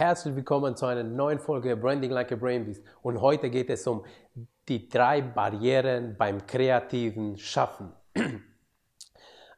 Herzlich willkommen zu einer neuen Folge Branding Like a Brain. Und heute geht es um die drei Barrieren beim kreativen Schaffen.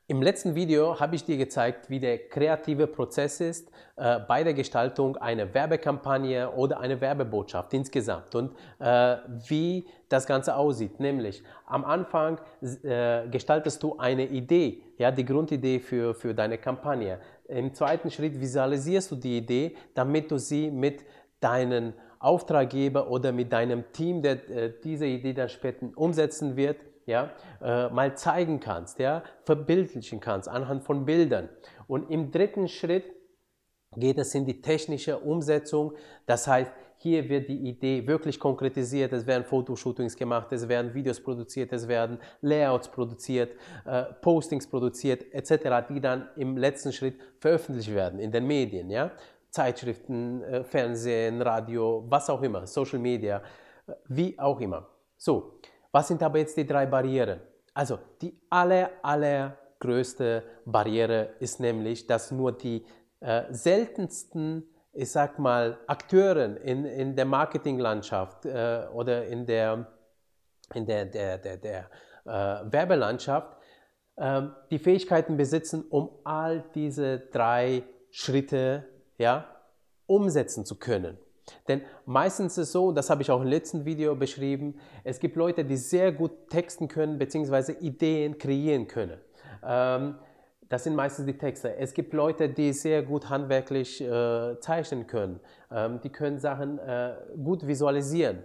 Im letzten Video habe ich dir gezeigt, wie der kreative Prozess ist äh, bei der Gestaltung einer Werbekampagne oder einer Werbebotschaft insgesamt und äh, wie das Ganze aussieht. Nämlich am Anfang äh, gestaltest du eine Idee, ja, die Grundidee für, für deine Kampagne. Im zweiten Schritt visualisierst du die Idee, damit du sie mit deinen Auftraggeber oder mit deinem Team, der äh, diese Idee dann später umsetzen wird, ja, äh, mal zeigen kannst, ja, verbildlichen kannst anhand von Bildern. Und im dritten Schritt geht es in die technische Umsetzung. Das heißt, hier wird die Idee wirklich konkretisiert. Es werden Fotoshootings gemacht, es werden Videos produziert, es werden Layouts produziert, äh, Postings produziert etc., die dann im letzten Schritt veröffentlicht werden in den Medien. Ja? Zeitschriften, äh, Fernsehen, Radio, was auch immer, Social Media, äh, wie auch immer. So, was sind aber jetzt die drei Barrieren? Also die aller, allergrößte Barriere ist nämlich, dass nur die seltensten, ich sag mal, Akteuren in, in der Marketinglandschaft äh, oder in der, in der, der, der, der äh, Werbelandschaft ähm, die Fähigkeiten besitzen, um all diese drei Schritte ja, umsetzen zu können. Denn meistens ist es so, das habe ich auch im letzten Video beschrieben, es gibt Leute, die sehr gut texten können bzw. Ideen kreieren können. Ähm, das sind meistens die Texte. Es gibt Leute, die sehr gut handwerklich äh, zeichnen können. Ähm, die können Sachen äh, gut visualisieren.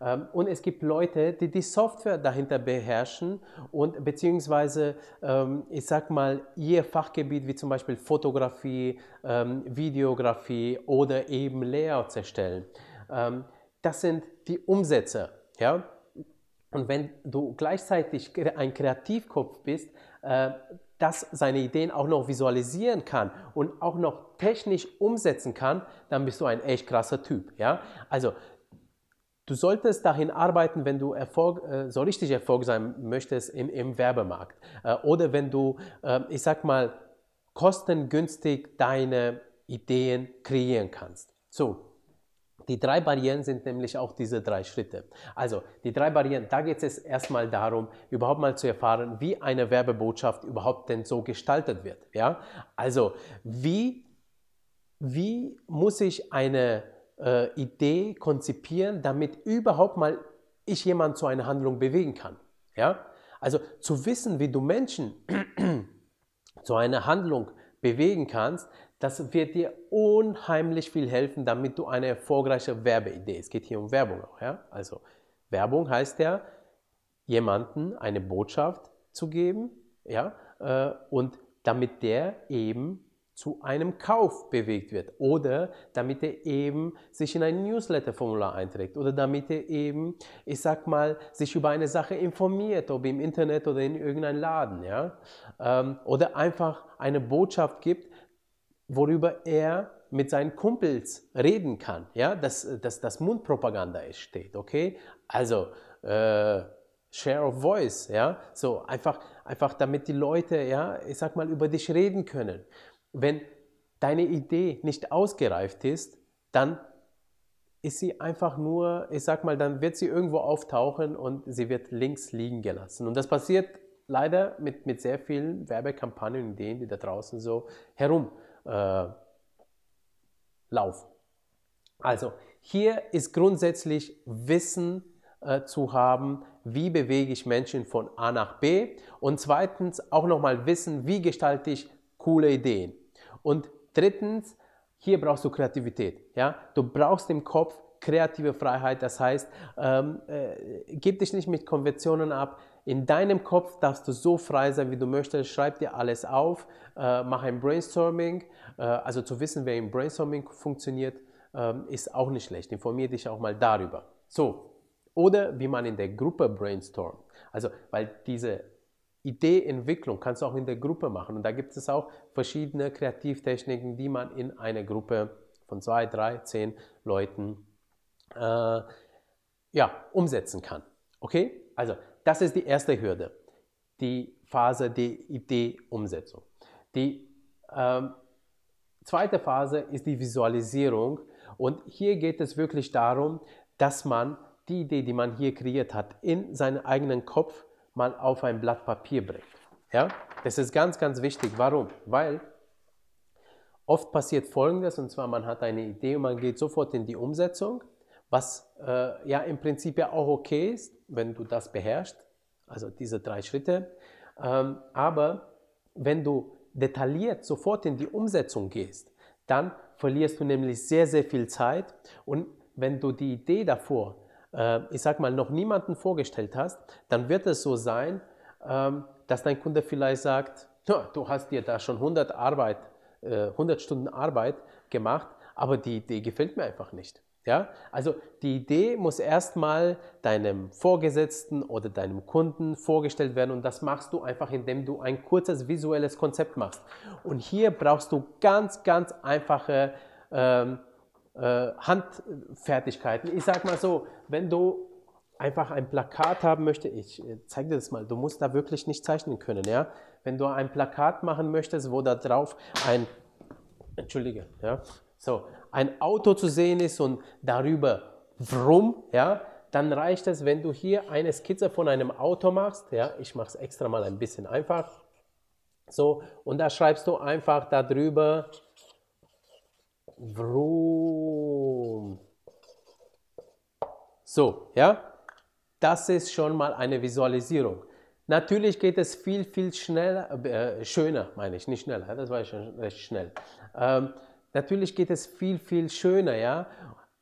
Ähm, und es gibt Leute, die die Software dahinter beherrschen und beziehungsweise, ähm, ich sag mal, ihr Fachgebiet wie zum Beispiel Fotografie, ähm, Videografie oder eben Layouts erstellen. Ähm, das sind die Umsetzer. Ja? Und wenn du gleichzeitig ein Kreativkopf bist, äh, das seine Ideen auch noch visualisieren kann und auch noch technisch umsetzen kann, dann bist du ein echt krasser Typ. Ja? Also du solltest dahin arbeiten, wenn du Erfolg, äh, so richtig Erfolg sein möchtest im, im Werbemarkt äh, oder wenn du, äh, ich sag mal, kostengünstig deine Ideen kreieren kannst. So, die drei Barrieren sind nämlich auch diese drei Schritte. Also die drei Barrieren, da geht es erstmal darum, überhaupt mal zu erfahren, wie eine Werbebotschaft überhaupt denn so gestaltet wird. Ja? Also wie, wie muss ich eine äh, Idee konzipieren, damit überhaupt mal ich jemand zu einer Handlung bewegen kann? Ja? Also zu wissen, wie du Menschen zu einer Handlung bewegen kannst, das wird dir unheimlich viel helfen, damit du eine erfolgreiche Werbeidee. Es geht hier um Werbung auch. Ja? Also Werbung heißt ja, jemanden eine Botschaft zu geben, ja, äh, und damit der eben zu einem Kauf bewegt wird oder damit er eben sich in ein Newsletter-Formular einträgt oder damit er eben, ich sag mal, sich über eine Sache informiert, ob im Internet oder in irgendeinem Laden, ja, ähm, oder einfach eine Botschaft gibt, worüber er mit seinen Kumpels reden kann, ja, dass, dass das Mundpropaganda steht, okay? Also, äh, Share of Voice, ja, so einfach, einfach damit die Leute, ja, ich sag mal, über dich reden können. Wenn deine Idee nicht ausgereift ist, dann ist sie einfach nur, ich sag mal, dann wird sie irgendwo auftauchen und sie wird links liegen gelassen. Und das passiert leider mit, mit sehr vielen Werbekampagnen und Ideen, die da draußen so herum äh, laufen. Also hier ist grundsätzlich Wissen äh, zu haben, wie bewege ich Menschen von A nach B und zweitens auch nochmal wissen, wie gestalte ich coole Ideen. Und drittens, hier brauchst du Kreativität. Ja? Du brauchst im Kopf kreative Freiheit, das heißt, ähm, äh, gib dich nicht mit Konventionen ab, in deinem Kopf darfst du so frei sein, wie du möchtest. Schreib dir alles auf, äh, mach ein Brainstorming. Äh, also zu wissen, wer im Brainstorming funktioniert, äh, ist auch nicht schlecht. Informier dich auch mal darüber. So. Oder wie man in der Gruppe brainstormt. Also, weil diese Ideeentwicklung kannst du auch in der Gruppe machen. Und da gibt es auch verschiedene Kreativtechniken, die man in einer Gruppe von zwei, drei, zehn Leuten äh, ja, umsetzen kann. Okay? Also das ist die erste Hürde, die Phase der Ideeumsetzung. Die ähm, zweite Phase ist die Visualisierung Und hier geht es wirklich darum, dass man die Idee, die man hier kreiert hat, in seinen eigenen Kopf mal auf ein Blatt Papier bringt. Ja? Das ist ganz, ganz wichtig. Warum? Weil oft passiert Folgendes, und zwar man hat eine Idee und man geht sofort in die Umsetzung, was äh, ja im Prinzip ja auch okay ist, wenn du das beherrschst, also diese drei Schritte. Ähm, aber wenn du detailliert sofort in die Umsetzung gehst, dann verlierst du nämlich sehr, sehr viel Zeit. Und wenn du die Idee davor, äh, ich sag mal, noch niemanden vorgestellt hast, dann wird es so sein, ähm, dass dein Kunde vielleicht sagt, du hast dir da schon 100, Arbeit, äh, 100 Stunden Arbeit gemacht, aber die Idee gefällt mir einfach nicht. Ja? Also die Idee muss erstmal deinem Vorgesetzten oder deinem Kunden vorgestellt werden und das machst du einfach, indem du ein kurzes visuelles Konzept machst. Und hier brauchst du ganz, ganz einfache ähm, äh, Handfertigkeiten. Ich sag mal so, wenn du einfach ein Plakat haben möchtest, ich äh, zeige dir das mal, du musst da wirklich nicht zeichnen können. Ja? Wenn du ein Plakat machen möchtest, wo da drauf ein, entschuldige, ja, so, ein Auto zu sehen ist und darüber Wrum, ja, dann reicht es, wenn du hier eine Skizze von einem Auto machst. Ja, ich mache es extra mal ein bisschen einfach. So, und da schreibst du einfach darüber Wrum. So, ja, das ist schon mal eine Visualisierung. Natürlich geht es viel, viel schneller, äh, schöner, meine ich, nicht schneller, das war schon recht schnell. Ähm, Natürlich geht es viel, viel schöner, ja.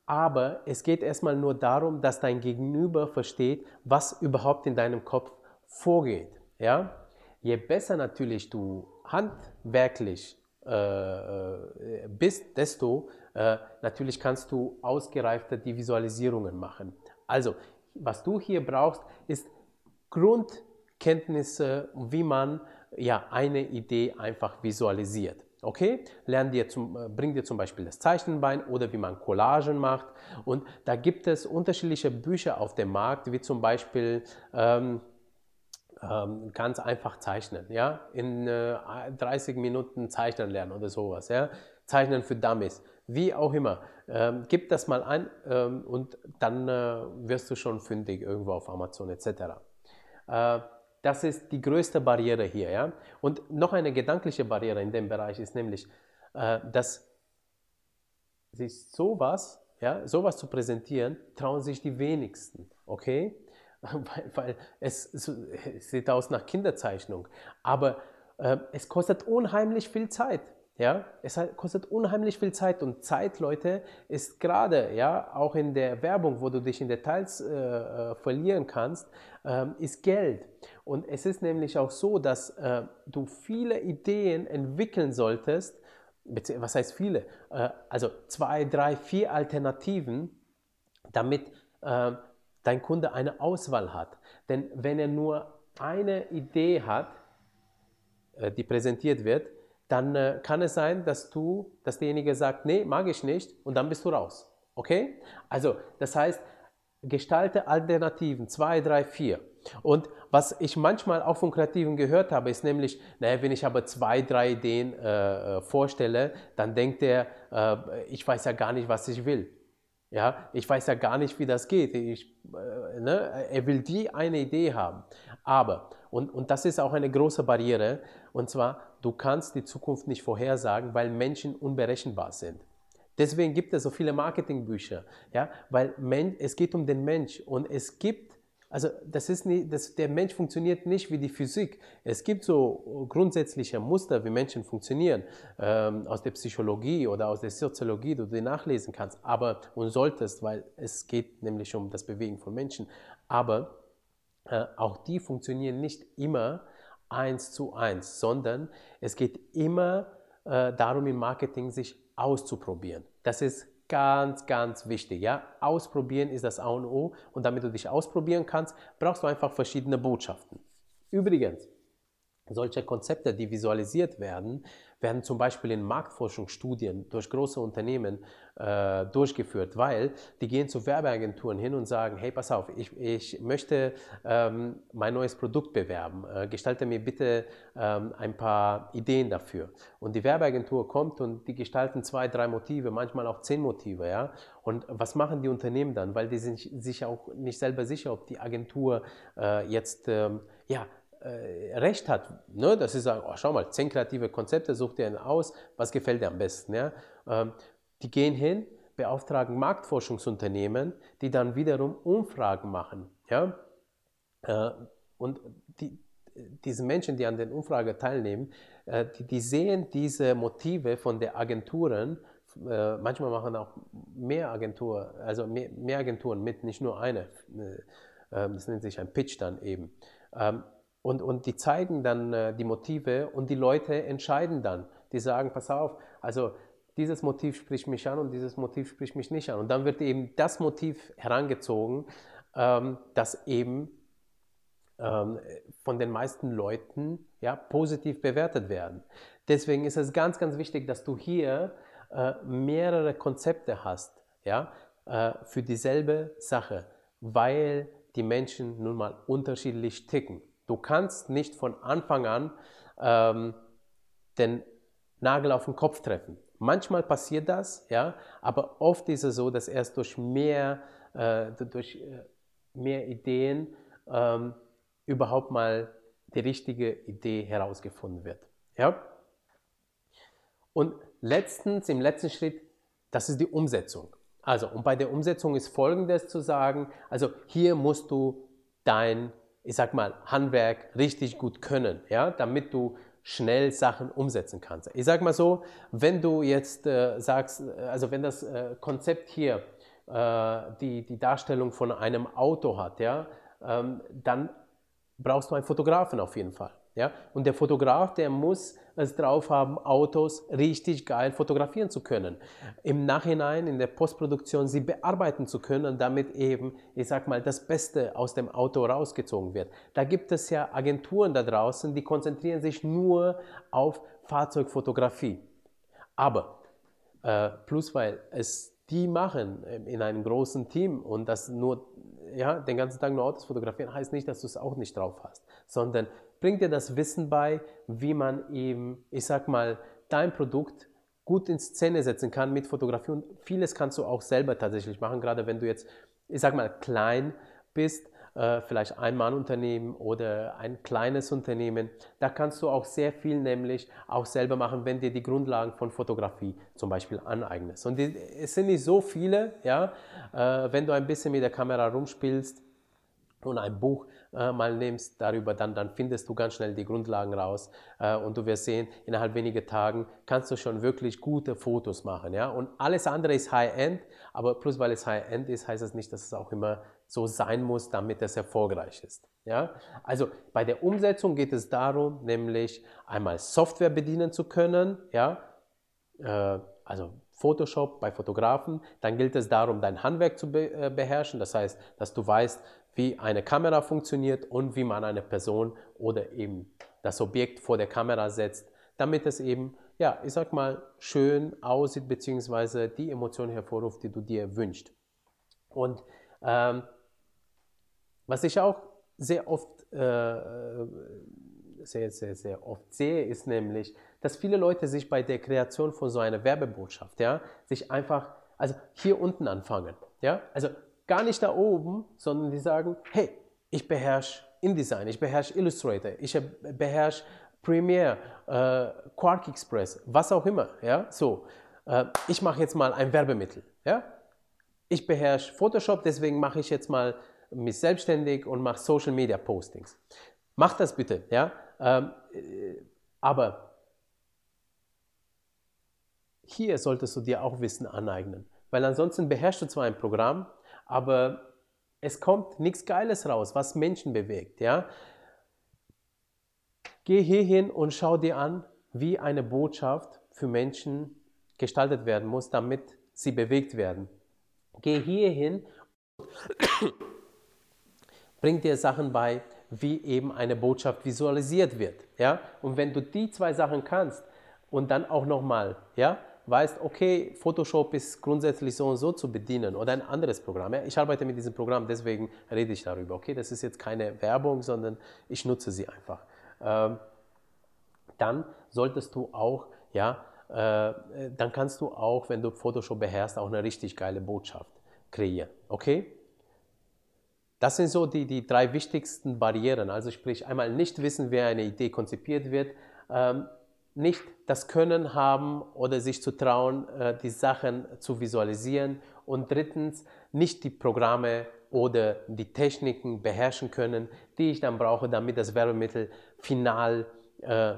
Aber es geht erstmal nur darum, dass dein Gegenüber versteht, was überhaupt in deinem Kopf vorgeht. Ja? Je besser natürlich du handwerklich äh, äh bist, desto äh, natürlich kannst du ausgereifter die Visualisierungen machen. Also, was du hier brauchst, ist Grundkenntnisse, wie man ja, eine Idee einfach visualisiert. Okay, lern dir zum, äh, bring dir zum Beispiel das Zeichnen bei oder wie man Collagen macht. Und da gibt es unterschiedliche Bücher auf dem Markt, wie zum Beispiel ähm, ähm, ganz einfach zeichnen. Ja? In äh, 30 Minuten zeichnen lernen oder sowas. Ja? Zeichnen für Dummies. Wie auch immer. Ähm, gib das mal ein ähm, und dann äh, wirst du schon fündig irgendwo auf Amazon etc. Äh, das ist die größte Barriere hier. Ja? Und noch eine gedankliche Barriere in dem Bereich ist nämlich, äh, dass sich sowas, ja, sowas zu präsentieren, trauen sich die wenigsten. Okay? Weil, weil es, es, sieht aus nach Kinderzeichnung. Aber äh, es kostet unheimlich viel Zeit. Ja, es kostet unheimlich viel Zeit und Zeit, Leute, ist gerade, ja, auch in der Werbung, wo du dich in Details äh, äh, verlieren kannst, äh, ist Geld. Und es ist nämlich auch so, dass äh, du viele Ideen entwickeln solltest, was heißt viele? Äh, also zwei, drei, vier Alternativen, damit äh, dein Kunde eine Auswahl hat. Denn wenn er nur eine Idee hat, die präsentiert wird, dann äh, kann es sein, dass du, dass derjenige sagt, nee, mag ich nicht und dann bist du raus. Okay? Also, das heißt, gestalte Alternativen, zwei, drei, vier. Und was ich manchmal auch von Kreativen gehört habe, ist nämlich, naja, wenn ich aber zwei, drei Ideen äh, äh vorstelle, dann denkt er, äh, ich weiß ja gar nicht, was ich will. Ja, ich weiß ja gar nicht, wie das geht. Ich, äh, ne? Er will die eine Idee haben. Aber, und, und das ist auch eine große Barriere, und zwar, du kannst die Zukunft nicht vorhersagen, weil Menschen unberechenbar sind. Deswegen gibt es so viele Marketingbücher, ja, weil es geht um den Mensch und es gibt, also das ist nicht, das, der Mensch funktioniert nicht wie die Physik. Es gibt so grundsätzliche Muster, wie Menschen funktionieren, ähm, aus der Psychologie oder aus der Soziologie, die du nachlesen kannst, aber und solltest, weil es geht nämlich um das Bewegen von Menschen. Aber äh, auch die funktionieren nicht immer eins zu eins, sondern es geht immer äh, darum, im Marketing sich auszuprobieren. Das ist ganz, ganz wichtig. Ja? Ausprobieren ist das A und O und damit du dich ausprobieren kannst, brauchst du einfach verschiedene Botschaften. Übrigens, solche Konzepte, die visualisiert werden, werden zum Beispiel in Marktforschungsstudien durch große Unternehmen äh, durchgeführt, weil die gehen zu Werbeagenturen hin und sagen, hey, pass auf, ich, ich möchte ähm, mein neues Produkt bewerben, äh, gestalte mir bitte ähm, ein paar Ideen dafür. Und die Werbeagentur kommt und die gestalten zwei, drei Motive, manchmal auch zehn Motive. Ja? Und was machen die Unternehmen dann? Weil die sind sich auch nicht selber sicher, ob die Agentur äh, jetzt ähm, ja, recht hat, ne? dass sie oh, schau mal, zehn kreative Konzepte, such dir einen aus, was gefällt dir am besten. Ja? Ähm, die gehen hin, beauftragen Marktforschungsunternehmen, die dann wiederum Umfragen machen. Ja? Äh, und die, diese Menschen, die an den Umfragen teilnehmen, äh, die, die, sehen diese Motive von den Agenturen, äh, manchmal machen auch mehr Agenturen, also mehr, Agenturen mit, nicht nur eine. Äh, das nennt sich ein Pitch dann eben. Ähm, und, und die zeigen dann äh, die Motive und die Leute entscheiden dann. Die sagen, pass auf, also dieses Motiv spricht mich an und dieses Motiv spricht mich nicht an. Und dann wird eben das Motiv herangezogen, ähm, das eben ähm, von den meisten Leuten ja, positiv bewertet werden. Deswegen ist es ganz, ganz wichtig, dass du hier äh, mehrere Konzepte hast ja, äh, für dieselbe Sache, weil die Menschen nun mal unterschiedlich ticken. Du kannst nicht von Anfang an ähm, den Nagel auf den Kopf treffen. Manchmal passiert das, ja, aber oft ist es so, dass erst durch mehr, äh, durch äh, mehr Ideen ähm, überhaupt mal die richtige Idee herausgefunden wird. Ja? Und letztens, im letzten Schritt, das ist die Umsetzung. Also, und bei der Umsetzung ist Folgendes zu sagen, also hier musst du dein ich sag mal, Handwerk richtig gut können, ja, damit du schnell Sachen umsetzen kannst. Ich sag mal so, wenn du jetzt äh, sagst, äh, also wenn das äh, Konzept hier äh, die, die Darstellung von einem Auto hat, ja, ähm, dann brauchst du einen Fotografen auf jeden Fall. Ja? Und der Fotograf, der muss es drauf haben, Autos richtig geil fotografieren zu können. Im Nachhinein in der Postproduktion sie bearbeiten zu können, damit eben, ich sag mal, das Beste aus dem Auto rausgezogen wird. Da gibt es ja Agenturen da draußen, die konzentrieren sich nur auf Fahrzeugfotografie. Aber äh, plus weil es die machen in einem großen Team und das nur ja, den ganzen Tag nur Autos fotografieren, heißt nicht, dass du es auch nicht drauf hast, sondern bringt dir das Wissen bei, wie man eben, ich sag mal, dein Produkt gut in Szene setzen kann mit Fotografie und vieles kannst du auch selber tatsächlich machen, gerade wenn du jetzt, ich sag mal, klein bist, äh, vielleicht ein Mann-Unternehmen oder ein kleines Unternehmen, da kannst du auch sehr viel nämlich auch selber machen, wenn dir die Grundlagen von Fotografie zum Beispiel aneignest. Und die, es sind nicht so viele, ja, äh, wenn du ein bisschen mit der Kamera rumspielst und ein Buch äh, mal nimmst darüber, dann, dann findest du ganz schnell die Grundlagen raus äh, und du wirst sehen, innerhalb weniger Tagen kannst du schon wirklich gute Fotos machen. Ja? Und alles andere ist High-End, aber plus weil es High-End ist, heißt das nicht, dass es auch immer so sein muss, damit es erfolgreich ist. Ja? Also bei der Umsetzung geht es darum, nämlich einmal Software bedienen zu können, ja? Äh, also Photoshop bei Fotografen, dann gilt es darum, dein Handwerk zu äh, beherrschen, das heißt, dass du weißt, wie eine Kamera funktioniert und wie man eine Person oder eben das Objekt vor der Kamera setzt, damit es eben, ja, ich sag mal, schön aussieht, beziehungsweise die Emotionen hervorruft, die du dir wünschst. Und ähm, was ich auch sehr oft, äh, sehr, sehr, sehr oft sehe, ist nämlich, dass viele Leute sich bei der Kreation von so einer Werbebotschaft, ja, sich einfach, also hier unten anfangen, ja, also gar nicht da oben, sondern die sagen, hey, ich beherrsche InDesign, ich beherrsche Illustrator, ich beherrsche Premiere, äh, Quark Express, was auch immer, ja, so, äh, ich mache jetzt mal ein Werbemittel, ja, ich beherrsche Photoshop, deswegen mache ich jetzt mal mich selbstständig und mache Social Media Postings. Mach das bitte, ja, ähm, äh, aber hier solltest du dir auch Wissen aneignen, weil ansonsten beherrschst du zwar ein Programm, aber es kommt nichts Geiles raus, was Menschen bewegt. Ja? Geh hierhin und schau dir an, wie eine Botschaft für Menschen gestaltet werden muss, damit sie bewegt werden. Geh hierhin, bring dir Sachen bei, wie eben eine Botschaft visualisiert wird. Ja? Und wenn du die zwei Sachen kannst und dann auch nochmal ja, weißt, okay, Photoshop ist grundsätzlich so und so zu bedienen oder ein anderes Programm. Ja? Ich arbeite mit diesem Programm, deswegen rede ich darüber. Okay, das ist jetzt keine Werbung, sondern ich nutze sie einfach. Ähm, dann solltest du auch, ja, äh, dann kannst du auch, wenn du Photoshop beherrschst, auch eine richtig geile Botschaft kreieren. Okay? Das sind so die, die drei wichtigsten Barrieren. Also sprich, einmal nicht wissen, wie eine Idee konzipiert wird, ähm, nicht das Können haben oder sich zu trauen, äh, die Sachen zu visualisieren und drittens nicht die Programme oder die Techniken beherrschen können, die ich dann brauche, damit das Werbemittel final äh,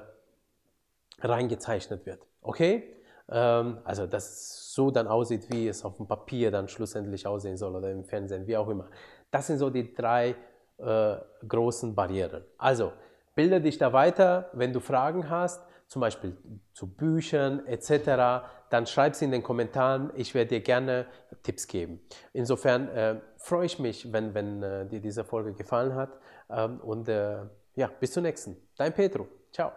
reingezeichnet wird. Okay? Ähm, also, dass es so dann aussieht, wie es auf dem Papier dann schlussendlich aussehen soll oder im Fernsehen, wie auch immer. Das sind so die drei äh, großen Barrieren. Also, bilde dich da weiter, wenn du Fragen hast, zum Beispiel zu Büchern etc., dann schreib sie in den Kommentaren. Ich werde dir gerne Tipps geben. Insofern äh, freue ich mich, wenn, wenn äh, dir diese Folge gefallen hat. Ähm, und äh, ja, bis zum nächsten. Dein Petro. Ciao.